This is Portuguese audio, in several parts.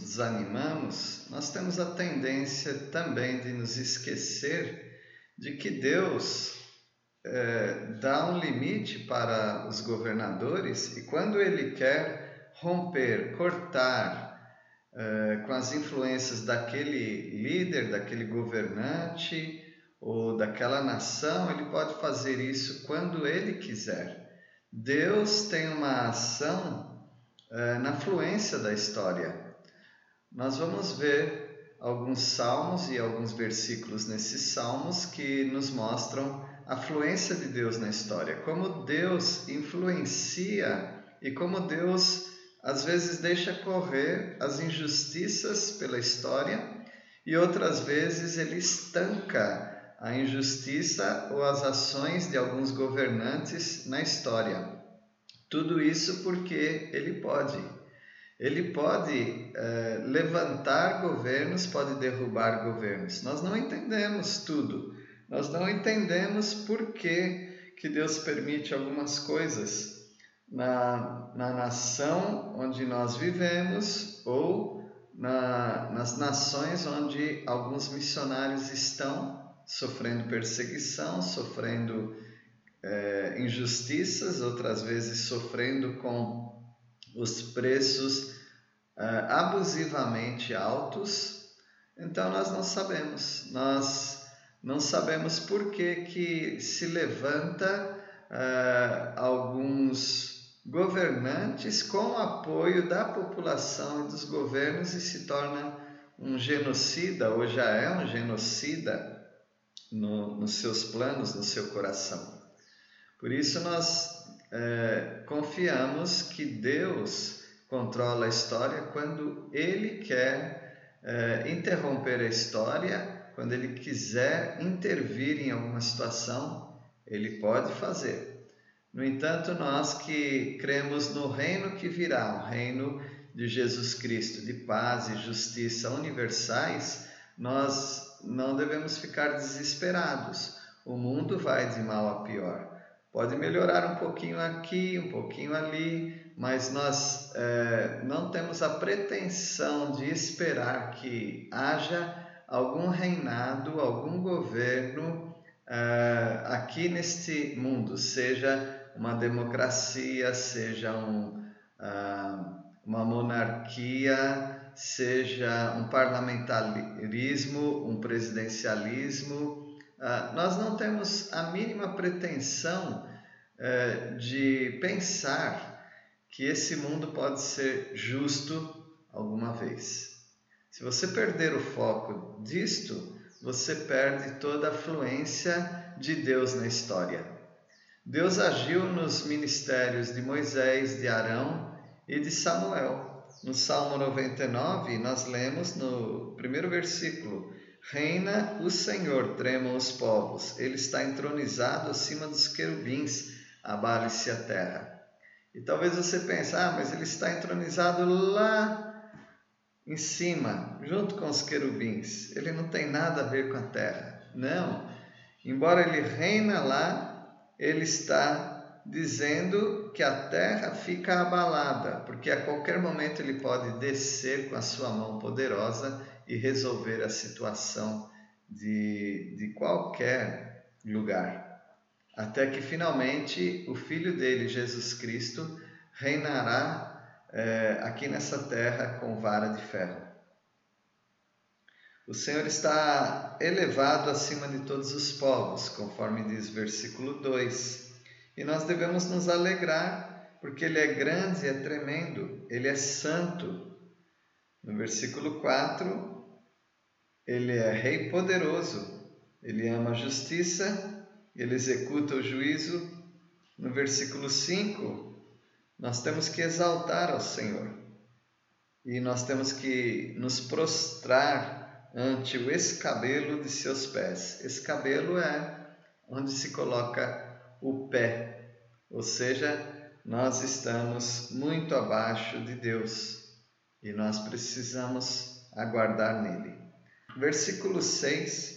desanimamos, nós temos a tendência também de nos esquecer de que Deus é, dá um limite para os governadores e quando Ele quer romper, cortar é, com as influências daquele líder, daquele governante ou daquela nação, Ele pode fazer isso quando Ele quiser. Deus tem uma ação é, na fluência da história. Nós vamos ver alguns salmos e alguns versículos nesses salmos que nos mostram a fluência de Deus na história, como Deus influencia e como Deus às vezes deixa correr as injustiças pela história e outras vezes ele estanca a injustiça ou as ações de alguns governantes na história. Tudo isso porque ele pode. Ele pode é, levantar governos, pode derrubar governos. Nós não entendemos tudo. Nós não entendemos por que, que Deus permite algumas coisas na, na nação onde nós vivemos ou na, nas nações onde alguns missionários estão sofrendo perseguição, sofrendo é, injustiças, outras vezes sofrendo com os preços é, abusivamente altos. Então nós não sabemos, nós não sabemos por que, que se levanta é, alguns governantes com apoio da população e dos governos e se torna um genocida ou já é um genocida no, nos seus planos, no seu coração. Por isso nós é, confiamos que Deus controla a história quando Ele quer é, interromper a história, quando Ele quiser intervir em alguma situação, Ele pode fazer. No entanto, nós que cremos no reino que virá, o reino de Jesus Cristo, de paz e justiça universais, nós não devemos ficar desesperados. O mundo vai de mal a pior. Pode melhorar um pouquinho aqui, um pouquinho ali, mas nós é, não temos a pretensão de esperar que haja algum reinado, algum governo é, aqui neste mundo, seja uma democracia, seja um, uh, uma monarquia, seja um parlamentarismo, um presidencialismo. Ah, nós não temos a mínima pretensão eh, de pensar que esse mundo pode ser justo alguma vez. Se você perder o foco disto, você perde toda a fluência de Deus na história. Deus agiu nos ministérios de Moisés, de Arão e de Samuel. No Salmo 99, nós lemos no primeiro versículo: Reina o Senhor, tremam os povos, ele está entronizado acima dos querubins, abale-se a terra. E talvez você pense, ah, mas ele está entronizado lá em cima, junto com os querubins. Ele não tem nada a ver com a terra. Não. Embora ele reina lá, ele está dizendo que a terra fica abalada, porque a qualquer momento ele pode descer com a sua mão poderosa e resolver a situação de, de qualquer lugar. Até que finalmente o Filho dele, Jesus Cristo, reinará é, aqui nessa terra com vara de ferro. O Senhor está elevado acima de todos os povos, conforme diz versículo 2. E nós devemos nos alegrar, porque Ele é grande, é tremendo, Ele é santo. No versículo 4, Ele é Rei poderoso, Ele ama a justiça, Ele executa o juízo. No versículo 5, nós temos que exaltar ao Senhor e nós temos que nos prostrar ante o escabelo de seus pés. Escabelo é onde se coloca o pé, ou seja, nós estamos muito abaixo de Deus e nós precisamos aguardar nele. Versículo 6: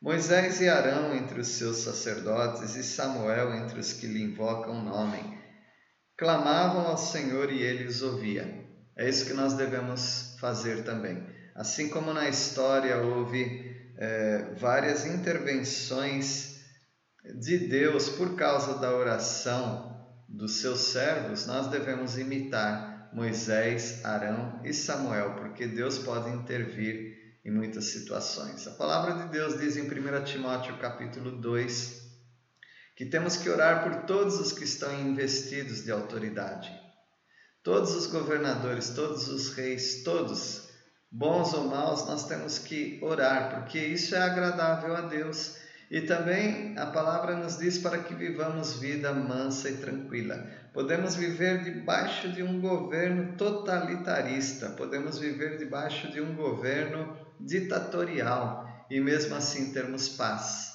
Moisés e Arão entre os seus sacerdotes e Samuel entre os que lhe invocam o nome, clamavam ao Senhor e ele os ouvia. É isso que nós devemos fazer também. Assim como na história houve é, várias intervenções de Deus por causa da oração dos seus servos, nós devemos imitar Moisés, Arão e Samuel, porque Deus pode intervir em muitas situações. A palavra de Deus diz em 1 Timóteo capítulo 2 que temos que orar por todos os que estão investidos de autoridade. Todos os governadores, todos os reis, todos, bons ou maus, nós temos que orar, porque isso é agradável a Deus. E também a palavra nos diz para que vivamos vida mansa e tranquila. Podemos viver debaixo de um governo totalitarista, podemos viver debaixo de um governo ditatorial e mesmo assim termos paz,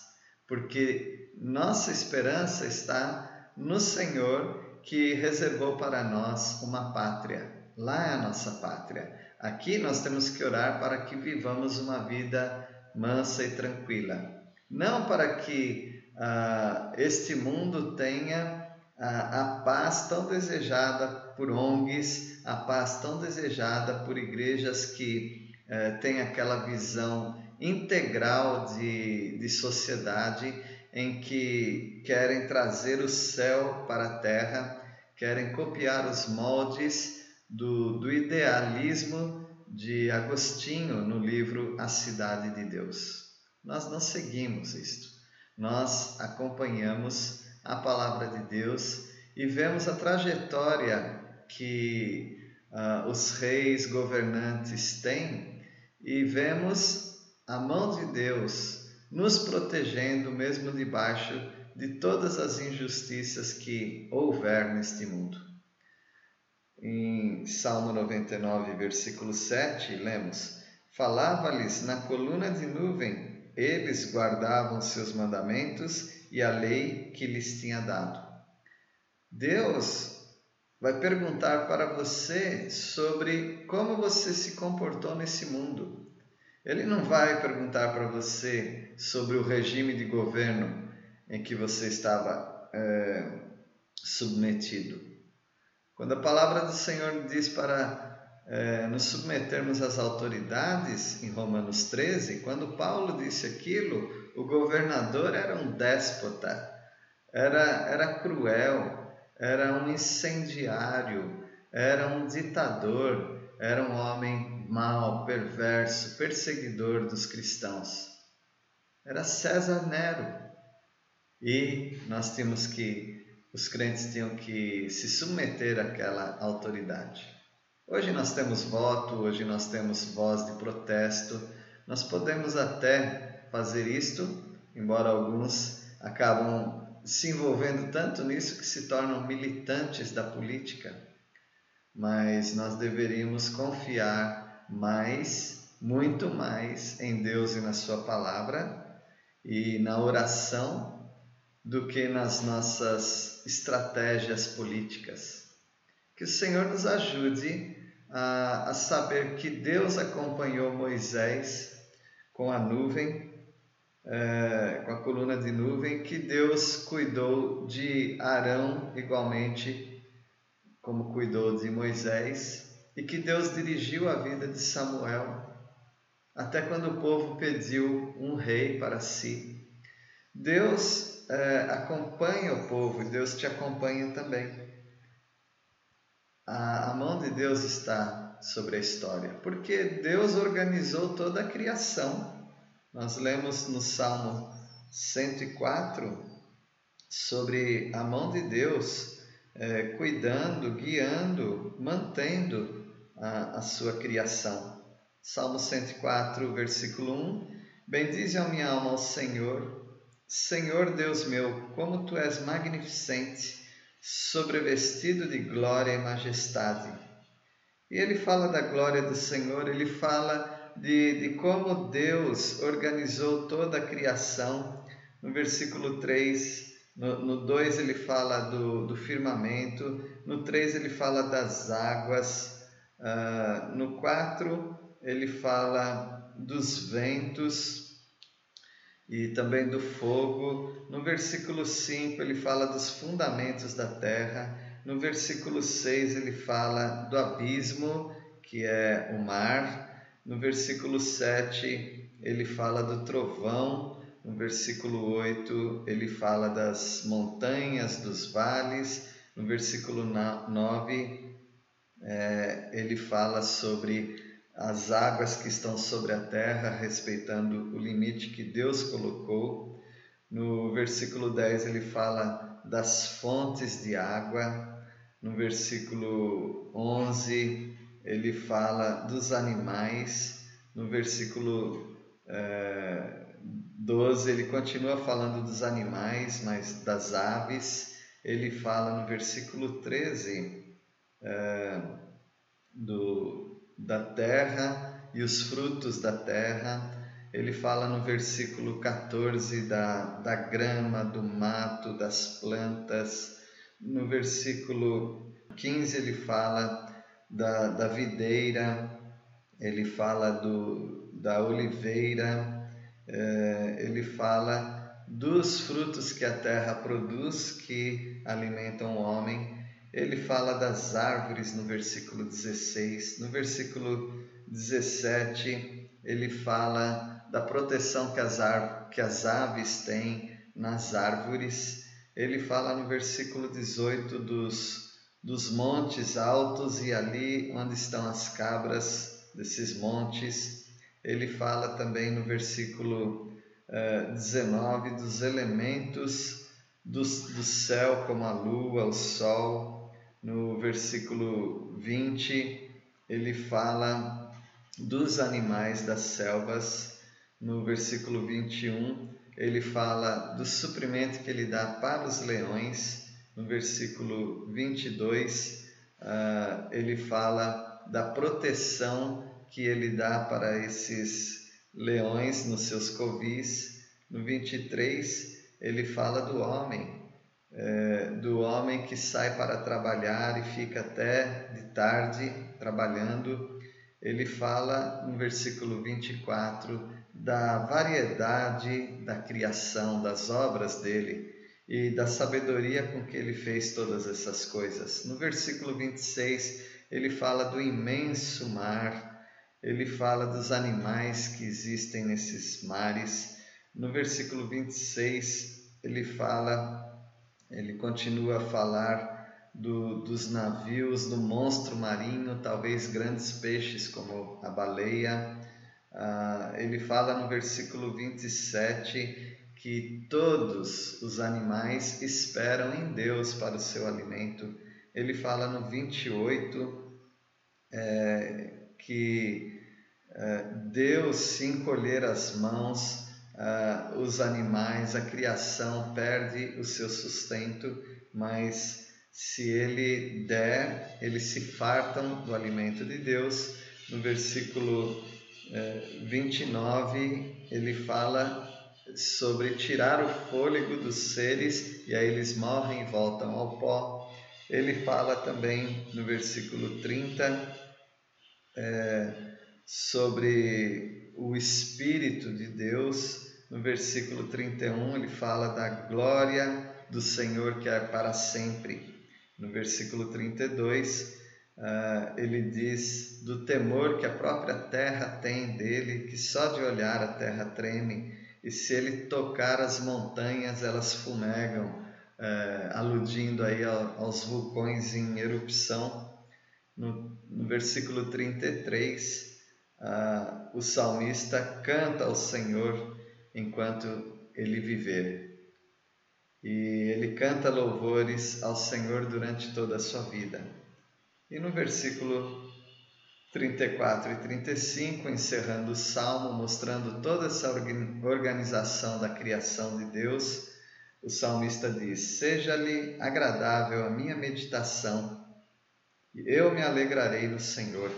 porque nossa esperança está no Senhor que reservou para nós uma pátria. Lá é a nossa pátria. Aqui nós temos que orar para que vivamos uma vida mansa e tranquila. Não para que ah, este mundo tenha ah, a paz tão desejada por ONGs, a paz tão desejada por igrejas que eh, têm aquela visão integral de, de sociedade em que querem trazer o céu para a terra, querem copiar os moldes do, do idealismo de Agostinho no livro A Cidade de Deus. Nós não seguimos isto, nós acompanhamos a palavra de Deus e vemos a trajetória que uh, os reis governantes têm e vemos a mão de Deus nos protegendo mesmo debaixo de todas as injustiças que houver neste mundo. Em Salmo 99, versículo 7, lemos: Falava-lhes na coluna de nuvem, eles guardavam seus mandamentos e a lei que lhes tinha dado. Deus vai perguntar para você sobre como você se comportou nesse mundo. Ele não vai perguntar para você sobre o regime de governo em que você estava é, submetido. Quando a palavra do Senhor diz para é, nos submetermos às autoridades, em Romanos 13, quando Paulo disse aquilo, o governador era um déspota, era, era cruel, era um incendiário, era um ditador, era um homem mau, perverso, perseguidor dos cristãos. Era César Nero. E nós tínhamos que, os crentes tinham que se submeter àquela autoridade. Hoje nós temos voto, hoje nós temos voz de protesto, nós podemos até fazer isto, embora alguns acabam se envolvendo tanto nisso que se tornam militantes da política, mas nós deveríamos confiar mais, muito mais em Deus e na Sua palavra e na oração do que nas nossas estratégias políticas. Que o Senhor nos ajude a, a saber que Deus acompanhou Moisés com a nuvem é, com a coluna de nuvem, que Deus cuidou de Arão igualmente como cuidou de Moisés, e que Deus dirigiu a vida de Samuel até quando o povo pediu um rei para si. Deus é, acompanha o povo e Deus te acompanha também. A, a mão de Deus está sobre a história, porque Deus organizou toda a criação nós lemos no Salmo 104 sobre a mão de Deus é, cuidando, guiando, mantendo a, a sua criação. Salmo 104, versículo 1: Bendize a minha alma ao Senhor, Senhor Deus meu, como tu és magnificente, sobrevestido de glória e majestade. E ele fala da glória do Senhor, ele fala de, de como Deus organizou toda a criação. No versículo 3, no, 2 ele fala do, do firmamento, no 3 ele fala das águas, uh, no 4 ele fala dos ventos e também do fogo. No versículo 5 ele fala dos fundamentos da terra. No versículo 6 ele fala do abismo que é o mar. No versículo 7, ele fala do trovão. No versículo 8, ele fala das montanhas, dos vales. No versículo 9, é, ele fala sobre as águas que estão sobre a terra, respeitando o limite que Deus colocou. No versículo 10 ele fala das fontes de água. No versículo 11 ele fala dos animais. No versículo é, 12 ele continua falando dos animais, mas das aves. Ele fala no versículo 13 é, do, da terra e os frutos da terra ele fala no versículo 14 da, da grama, do mato, das plantas. No versículo 15 ele fala da, da videira, ele fala do, da oliveira, é, ele fala dos frutos que a terra produz que alimentam o homem. Ele fala das árvores no versículo 16. No versículo 17, ele fala da proteção que as, que as aves têm nas árvores. Ele fala no versículo 18 dos, dos montes altos e ali onde estão as cabras desses montes. Ele fala também no versículo uh, 19 dos elementos do, do céu, como a lua, o sol. No versículo 20, ele fala dos animais das selvas no versículo 21, ele fala do suprimento que ele dá para os leões. No versículo 22, uh, ah, ele fala da proteção que ele dá para esses leões nos seus covis. No 23, ele fala do homem, é, do homem que sai para trabalhar e fica até de tarde trabalhando. Ele fala no versículo 24 da variedade da criação, das obras dele e da sabedoria com que ele fez todas essas coisas. No versículo 26, ele fala do imenso mar, ele fala dos animais que existem nesses mares. No versículo 26, ele fala, ele continua a falar do, dos navios, do monstro marinho, talvez grandes peixes como a baleia ah, ele fala no versículo 27 que todos os animais esperam em Deus para o seu alimento. Ele fala no 28 é, que é, Deus, se encolher as mãos, é, os animais, a criação perde o seu sustento, mas se ele der, eles se fartam do alimento de Deus. No versículo 29 ele fala sobre tirar o fôlego dos seres e aí eles morrem e voltam ao pó. Ele fala também no versículo 30 é, sobre o Espírito de Deus. No versículo 31 ele fala da glória do Senhor que é para sempre. No versículo 32 Uh, ele diz do temor que a própria terra tem dele, que só de olhar a terra treme, e se ele tocar as montanhas, elas fumegam, uh, aludindo aí aos vulcões em erupção. No, no versículo 33, uh, ah, o salmista canta ao Senhor enquanto ele viver. E ele canta louvores ao Senhor durante toda a sua vida. E no versículo 34 e 35, encerrando o salmo, mostrando toda essa organização da criação de Deus, o salmista diz: Seja-lhe agradável a minha meditação, e eu me alegrarei no Senhor.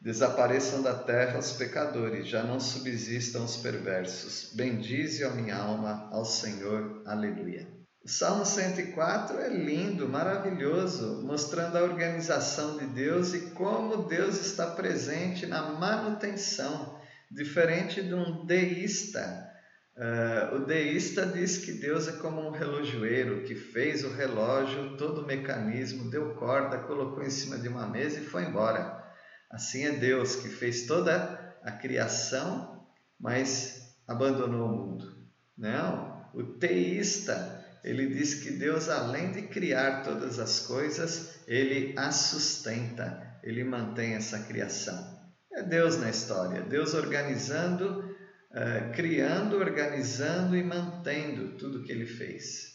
Desapareçam da terra os pecadores, já não subsistam os perversos. Bendize a minha alma ao Senhor. Aleluia. O Salmo 104 é lindo, maravilhoso, mostrando a organização de Deus e como Deus está presente na manutenção, diferente de um deísta. Uh, o deísta diz que Deus é como um relojoeiro que fez o relógio, todo o mecanismo, deu corda, colocou em cima de uma mesa e foi embora. Assim é Deus que fez toda a criação, mas abandonou o mundo. Não, o teísta, ele diz que Deus, além de criar todas as coisas, ele as sustenta, ele mantém essa criação. É Deus na história, Deus organizando, uh, criando, organizando e mantendo tudo que ele fez.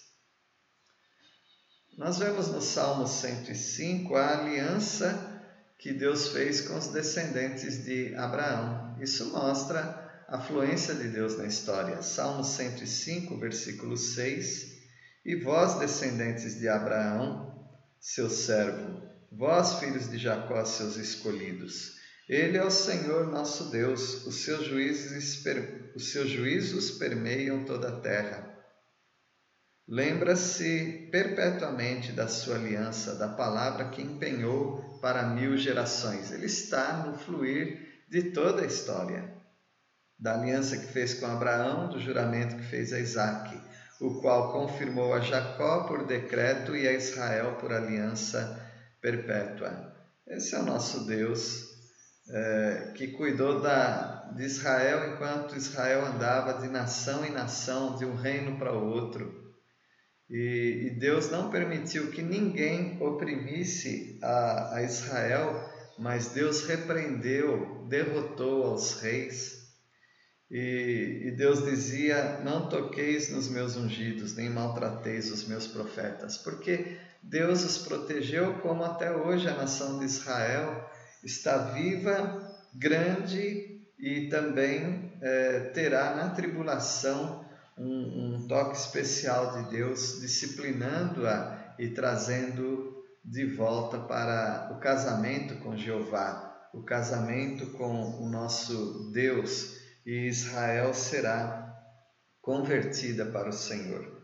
Nós vemos no Salmo 105 a aliança que Deus fez com os descendentes de Abraão. Isso mostra a fluência de Deus na história. Salmo 105, versículo 6. E vós, descendentes de Abraão, seu servo, vós, filhos de Jacó, seus escolhidos, ele é o Senhor nosso Deus, os seus juízos, os seus juízos permeiam toda a terra. Lembra-se perpetuamente da sua aliança, da palavra que empenhou para mil gerações. Ele está no fluir de toda a história. Da aliança que fez com Abraão, do juramento que fez a Isaac, o qual confirmou a Jacó por decreto e a Israel por aliança perpétua. Esse é o nosso Deus é, que cuidou da, de Israel enquanto Israel andava de nação em nação, de um reino para outro e, e Deus não permitiu que ninguém oprimisse a, a Israel, mas Deus repreendeu, derrotou aos reis. E, e, Deus dizia: Não toqueis nos meus ungidos, nem maltrateis os meus profetas, porque Deus os protegeu, como até hoje a nação de Israel está viva, grande e também é, terá na tribulação um, um toque especial de Deus, disciplinando-a e trazendo de volta para o casamento com Jeová, o casamento com o nosso Deus, e Israel será convertida para o Senhor.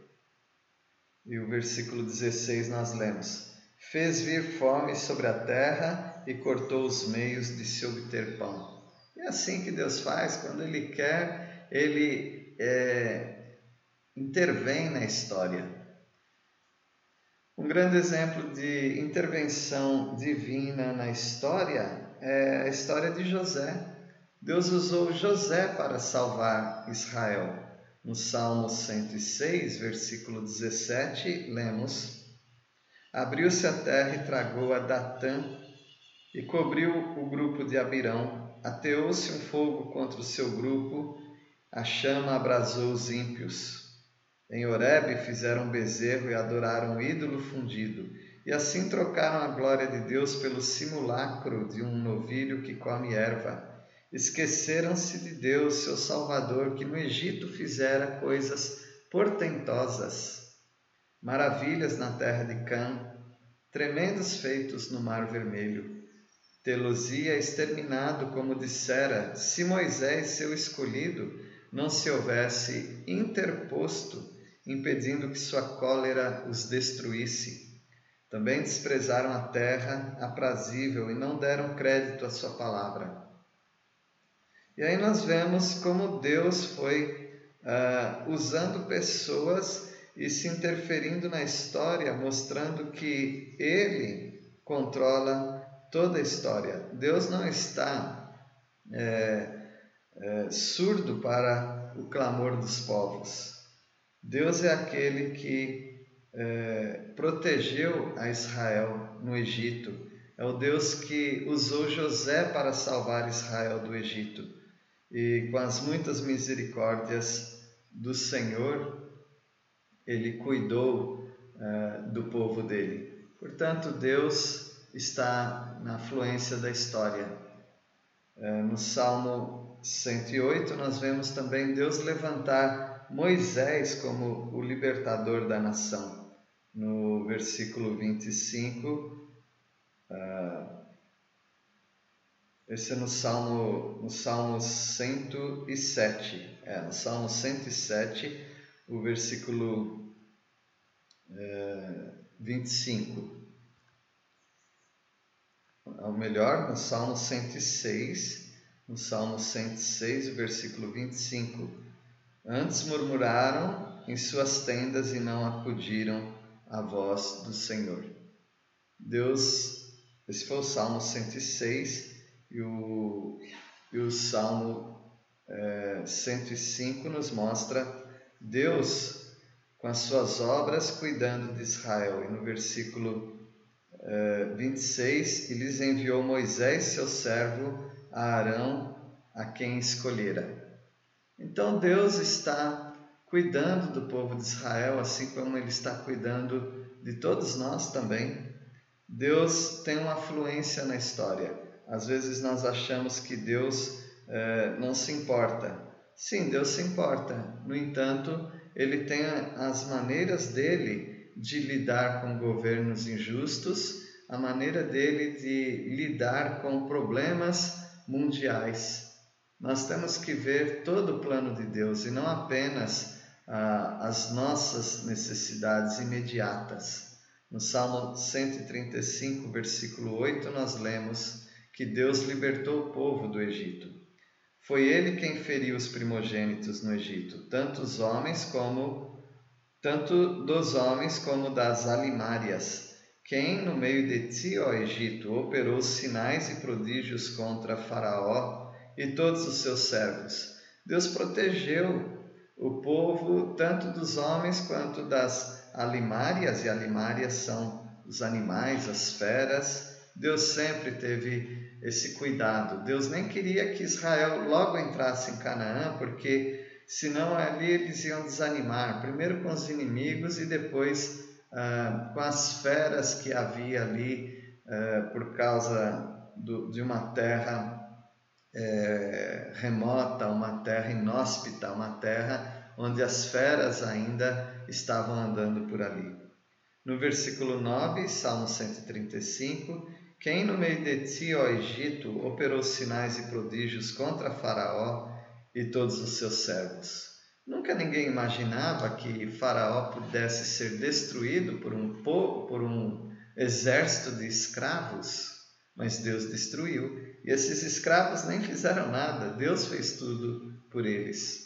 E o versículo 16 nós lemos: Fez vir fome sobre a terra e cortou os meios de se obter pão. É assim que Deus faz, quando Ele quer, Ele é, intervém na história. Um grande exemplo de intervenção divina na história é a história de José. Deus usou José para salvar Israel. No Salmo 106, versículo 17, lemos: Abriu-se a terra e tragou a Datã e cobriu o grupo de Abirão. Ateou-se um fogo contra o seu grupo, a chama abrasou os ímpios. Em Horebe fizeram bezerro e adoraram um ídolo fundido, e assim trocaram a glória de Deus pelo simulacro de um novilho que come erva. Esqueceram-se de Deus, seu Salvador, que no Egito fizera coisas portentosas, maravilhas na terra de Cã, tremendos feitos no Mar Vermelho. Telosia exterminado, como dissera, se Moisés, seu escolhido, não se houvesse interposto impedindo que sua cólera os destruísse. Também desprezaram a terra aprazível e não deram crédito à sua palavra. E aí nós vemos como Deus foi uh, usando pessoas e se interferindo na história, mostrando que Ele controla toda a história. Deus não está é, é, surdo para o clamor dos povos. Deus é aquele que é, protegeu a Israel no Egito. É o Deus que usou José para salvar Israel do Egito. E com as muitas misericórdias do Senhor, ele cuidou é, do povo dele. Portanto, Deus está na fluência da história. É, no Salmo 108, nós vemos também Deus levantar Moisés como o libertador da nação. No versículo 25, uh, esse é no Salmo, no Salmo 107, é, no Salmo 107, o versículo uh, 25. Ou melhor, no Salmo 106, no Salmo 106, o versículo 25 Antes murmuraram em suas tendas e não acudiram à voz do Senhor. Deus, esse foi o Salmo 106, E o, e o Salmo é, 105 nos mostra Deus com as suas obras cuidando de Israel. E no versículo é, 26, ele lhes enviou Moisés, seu servo, a Arão, a quem escolhera. Então Deus está cuidando do povo de Israel, assim como Ele está cuidando de todos nós também. Deus tem uma fluência na história. Às vezes nós achamos que Deus eh, não se importa. Sim, Deus se importa. No entanto, Ele tem as maneiras dele de lidar com governos injustos, a maneira dele de lidar com problemas mundiais. Nós temos que ver todo o plano de Deus e não apenas ah, as nossas necessidades imediatas. No Salmo 135, versículo 8, nós lemos que Deus libertou o povo do Egito. Foi ele quem feriu os primogênitos no Egito, tanto os homens como tanto dos homens como das alimárias. Quem no meio de ti, ó Egito, operou sinais e prodígios contra Faraó e todos os seus servos. Deus protegeu o povo tanto dos homens quanto das alimárias, e alimárias são os animais, as feras. Deus sempre teve esse cuidado. Deus nem queria que Israel logo entrasse em Canaã, porque senão ali eles iam desanimar, primeiro com os inimigos e depois ah, com as feras que havia ali ah, por causa do, de uma terra é, remota, uma terra inóspita, uma terra onde as feras ainda estavam andando por ali. No versículo 9, Salmo 135, quem no meio de ti, ó Egito, operou sinais e prodígios contra Faraó e todos os seus servos? Nunca ninguém imaginava que Faraó pudesse ser destruído por um povo, por um exército de escravos, mas Deus destruiu e esses escravos nem fizeram nada, Deus fez tudo por eles.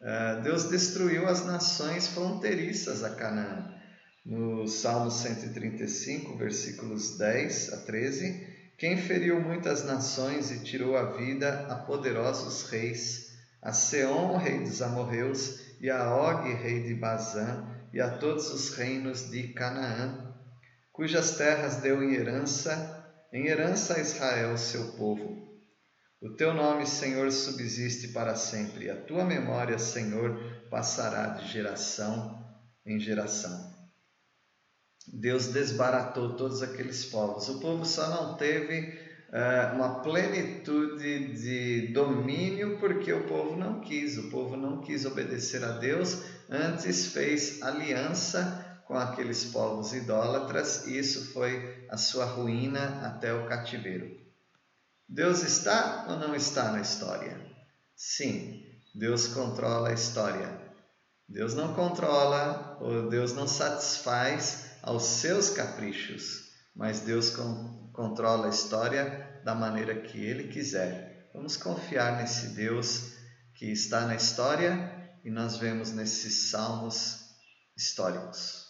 Uh, Deus destruiu as nações fronteiriças a Canaã. No Salmo 135, versículos 10 a 13, quem feriu muitas nações e tirou a vida a poderosos reis, a Seom, rei dos amorreus, e a Og, rei de Bazã, e a todos os reinos de Canaã, cujas terras deu em herança em herança a Israel, seu povo. O teu nome, Senhor, subsiste para sempre, e a tua memória, Senhor, passará de geração em geração. Deus desbaratou todos aqueles povos. O povo só não teve uh, uma plenitude de domínio porque o povo não quis. O povo não quis obedecer a Deus, antes fez aliança com aqueles povos idólatras, e isso foi a sua ruína até o cativeiro. Deus está ou não está na história? Sim, Deus controla a história. Deus não controla ou Deus não satisfaz aos seus caprichos, mas Deus controla a história da maneira que Ele quiser. Vamos confiar nesse Deus que está na história e nós vemos nesses salmos históricos.